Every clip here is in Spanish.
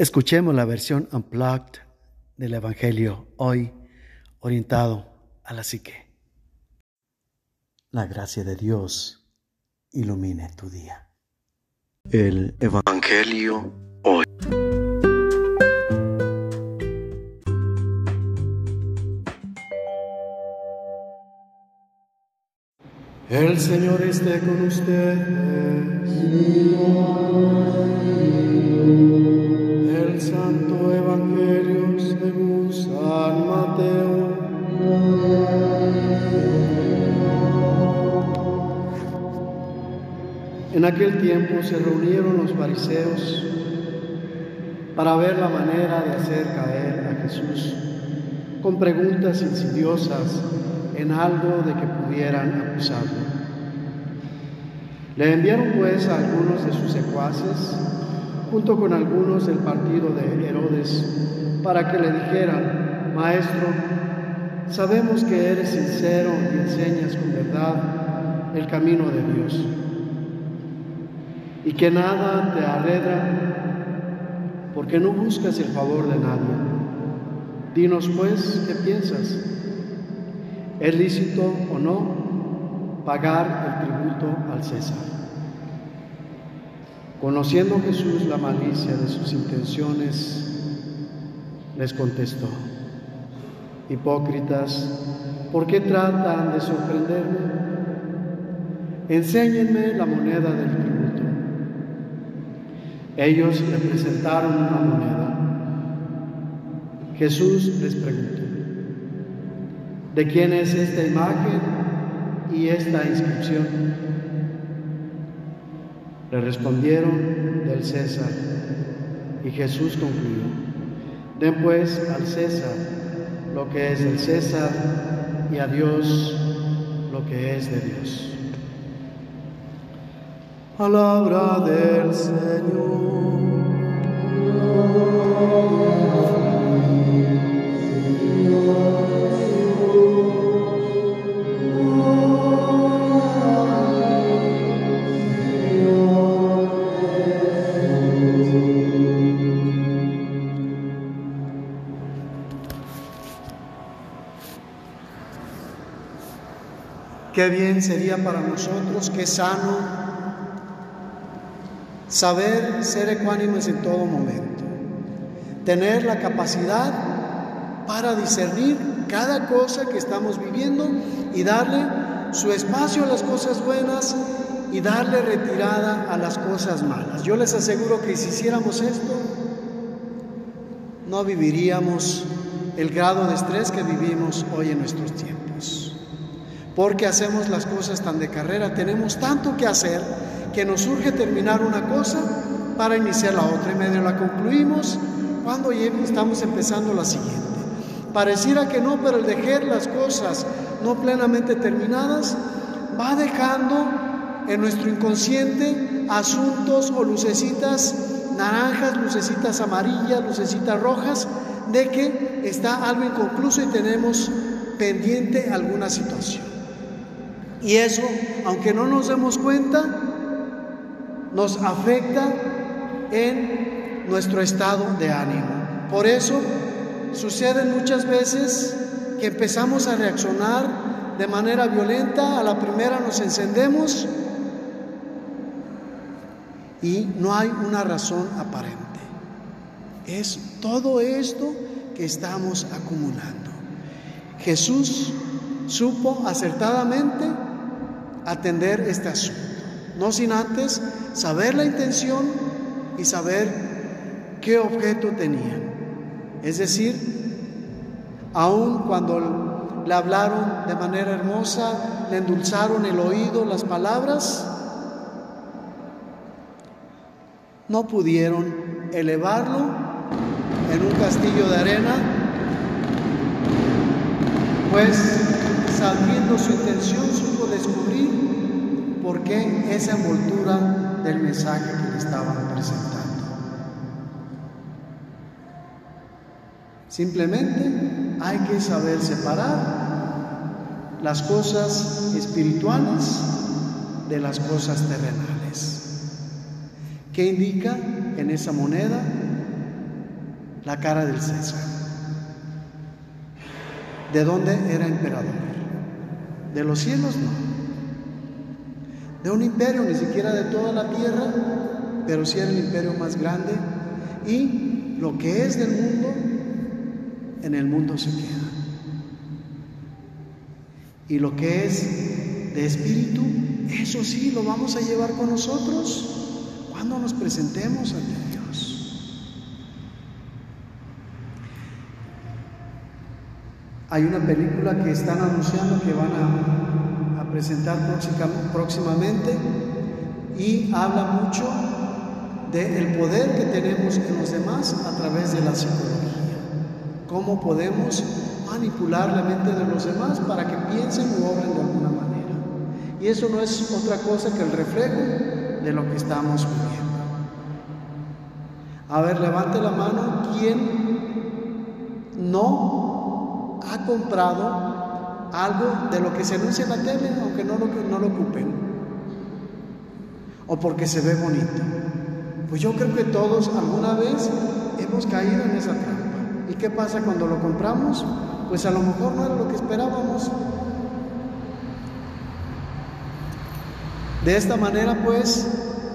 Escuchemos la versión unplugged del Evangelio hoy orientado a la psique. La gracia de Dios ilumine tu día. El Evangelio hoy. El Señor esté con ustedes. En aquel tiempo se reunieron los fariseos para ver la manera de hacer caer a Jesús con preguntas insidiosas en algo de que pudieran acusarlo. Le enviaron pues a algunos de sus secuaces, junto con algunos del partido de Herodes, para que le dijeran, Maestro, sabemos que eres sincero y enseñas con verdad el camino de Dios, y que nada te arredra, porque no buscas el favor de nadie. Dinos pues, ¿qué piensas? ¿Es lícito o no pagar el tributo al César? Conociendo Jesús la malicia de sus intenciones, les contestó, hipócritas, ¿por qué tratan de sorprenderme? Enséñenme la moneda del. Ellos le presentaron una moneda. Jesús les preguntó, ¿De quién es esta imagen y esta inscripción? Le respondieron del César. Y Jesús concluyó, den pues al César lo que es del César y a Dios lo que es de Dios. Palabra del Señor. Qué bien sería para nosotros, qué sano saber ser ecuánimes en todo momento, tener la capacidad para discernir cada cosa que estamos viviendo y darle su espacio a las cosas buenas y darle retirada a las cosas malas. Yo les aseguro que si hiciéramos esto, no viviríamos el grado de estrés que vivimos hoy en nuestros tiempos. Porque hacemos las cosas tan de carrera, tenemos tanto que hacer que nos surge terminar una cosa para iniciar la otra y medio la concluimos cuando estamos empezando la siguiente. Pareciera que no, pero el dejar las cosas no plenamente terminadas va dejando en nuestro inconsciente asuntos o lucecitas naranjas, lucecitas amarillas, lucecitas rojas, de que está algo inconcluso y tenemos pendiente alguna situación. Y eso, aunque no nos demos cuenta, nos afecta en nuestro estado de ánimo. Por eso sucede muchas veces que empezamos a reaccionar de manera violenta, a la primera nos encendemos y no hay una razón aparente. Es todo esto que estamos acumulando. Jesús supo acertadamente atender este asunto, no sin antes saber la intención y saber qué objeto tenían. Es decir, aun cuando le hablaron de manera hermosa, le endulzaron el oído, las palabras, no pudieron elevarlo en un castillo de arena, pues sabiendo su intención supo descubrir por qué esa envoltura del mensaje que le estaban presentando. Simplemente hay que saber separar las cosas espirituales de las cosas terrenales. ¿Qué indica en esa moneda? la cara del César. ¿De dónde era emperador? De los cielos no. De un imperio, ni siquiera de toda la tierra, pero sí era el imperio más grande. Y lo que es del mundo, en el mundo se queda. Y lo que es de espíritu, eso sí lo vamos a llevar con nosotros cuando nos presentemos ante Dios. Hay una película que están anunciando que van a, presentar próximamente y habla mucho del poder que tenemos en los demás a través de la psicología. Cómo podemos manipular la mente de los demás para que piensen u obren de alguna manera. Y eso no es otra cosa que el reflejo de lo que estamos viviendo. A ver, levante la mano quien no ha comprado algo de lo que se anuncia en la tele, aunque no lo, no lo ocupen, o porque se ve bonito. Pues yo creo que todos alguna vez hemos caído en esa trampa. ¿Y qué pasa cuando lo compramos? Pues a lo mejor no era lo que esperábamos. De esta manera, pues,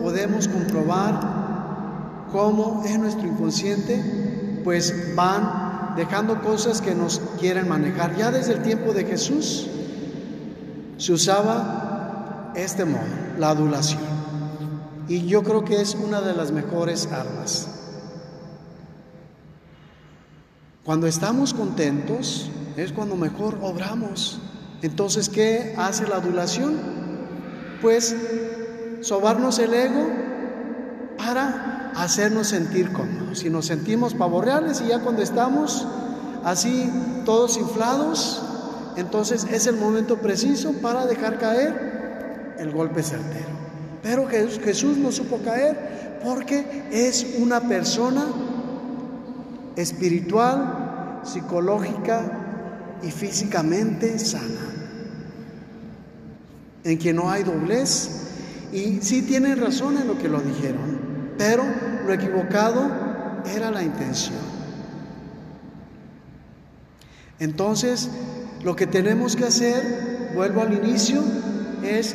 podemos comprobar cómo en nuestro inconsciente, pues, van dejando cosas que nos quieren manejar. Ya desde el tiempo de Jesús se usaba este modo, la adulación. Y yo creo que es una de las mejores armas. Cuando estamos contentos es cuando mejor obramos. Entonces, ¿qué hace la adulación? pues sobarnos el ego para hacernos sentir cómodos. Si nos sentimos pavorreales y ya cuando estamos así todos inflados, entonces es el momento preciso para dejar caer el golpe certero. Pero Jesús no supo caer porque es una persona espiritual, psicológica y físicamente sana en que no hay doblez. Y sí tienen razón en lo que lo dijeron, pero lo equivocado era la intención. Entonces, lo que tenemos que hacer, vuelvo al inicio, es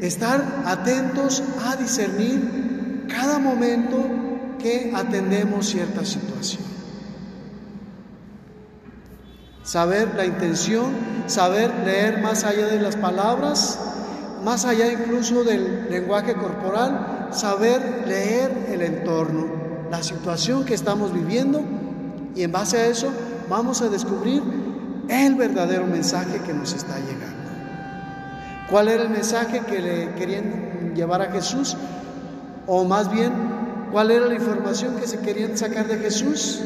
estar atentos a discernir cada momento que atendemos cierta situación. Saber la intención, saber leer más allá de las palabras, más allá incluso del lenguaje corporal, saber leer el entorno, la situación que estamos viviendo y en base a eso vamos a descubrir el verdadero mensaje que nos está llegando. ¿Cuál era el mensaje que le querían llevar a Jesús? O más bien, ¿cuál era la información que se querían sacar de Jesús?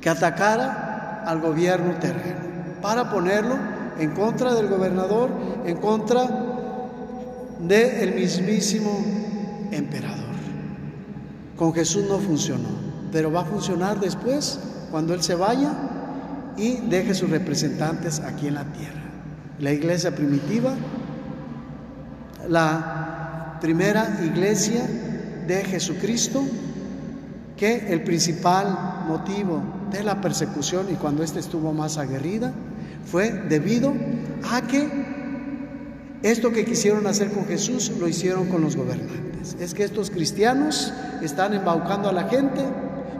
Que atacara al gobierno terreno para ponerlo en contra del gobernador, en contra del mismísimo emperador. Con Jesús no funcionó, pero va a funcionar después cuando Él se vaya y deje sus representantes aquí en la tierra. La iglesia primitiva, la primera iglesia de Jesucristo, que el principal motivo de la persecución y cuando ésta estuvo más aguerrida fue debido a que esto que quisieron hacer con Jesús lo hicieron con los gobernantes. Es que estos cristianos están embaucando a la gente,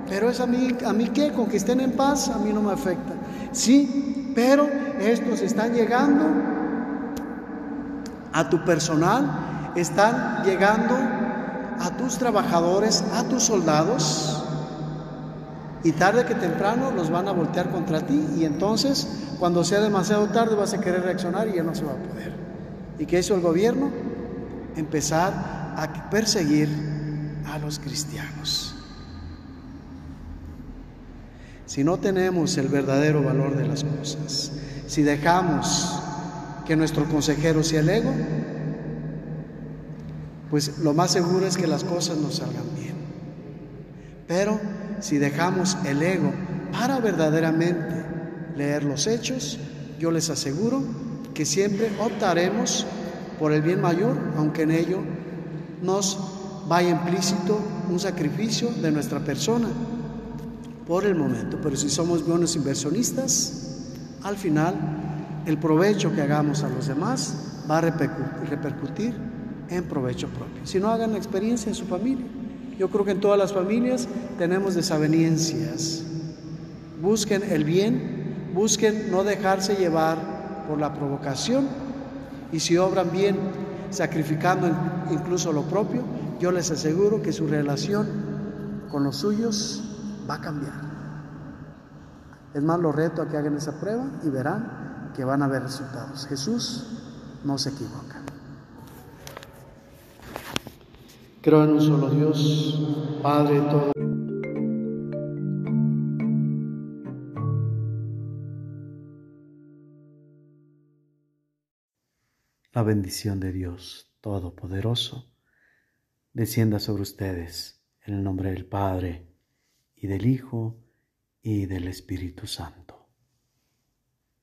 pero es a mí, a mí qué, con que estén en paz, a mí no me afecta. Sí, pero estos están llegando a tu personal, están llegando a tus trabajadores, a tus soldados, y tarde que temprano los van a voltear contra ti y entonces cuando sea demasiado tarde vas a querer reaccionar y ya no se va a poder. ¿Y qué hizo el gobierno? Empezar a perseguir a los cristianos. Si no tenemos el verdadero valor de las cosas, si dejamos que nuestro consejero sea el ego, pues lo más seguro es que las cosas no salgan bien. Pero si dejamos el ego para verdaderamente leer los hechos, yo les aseguro que siempre optaremos por el bien mayor, aunque en ello nos vaya implícito un sacrificio de nuestra persona por el momento, pero si somos buenos inversionistas, al final el provecho que hagamos a los demás va a repercutir en provecho propio. Si no hagan la experiencia en su familia. Yo creo que en todas las familias tenemos desavenencias. Busquen el bien, busquen no dejarse llevar por la provocación y si obran bien, sacrificando incluso lo propio, yo les aseguro que su relación con los suyos va a cambiar. Es más, lo reto a que hagan esa prueba y verán que van a haber resultados. Jesús no se equivoca. Creo en un solo Dios, Padre todo. La bendición de Dios Todopoderoso descienda sobre ustedes en el nombre del Padre y del Hijo y del Espíritu Santo.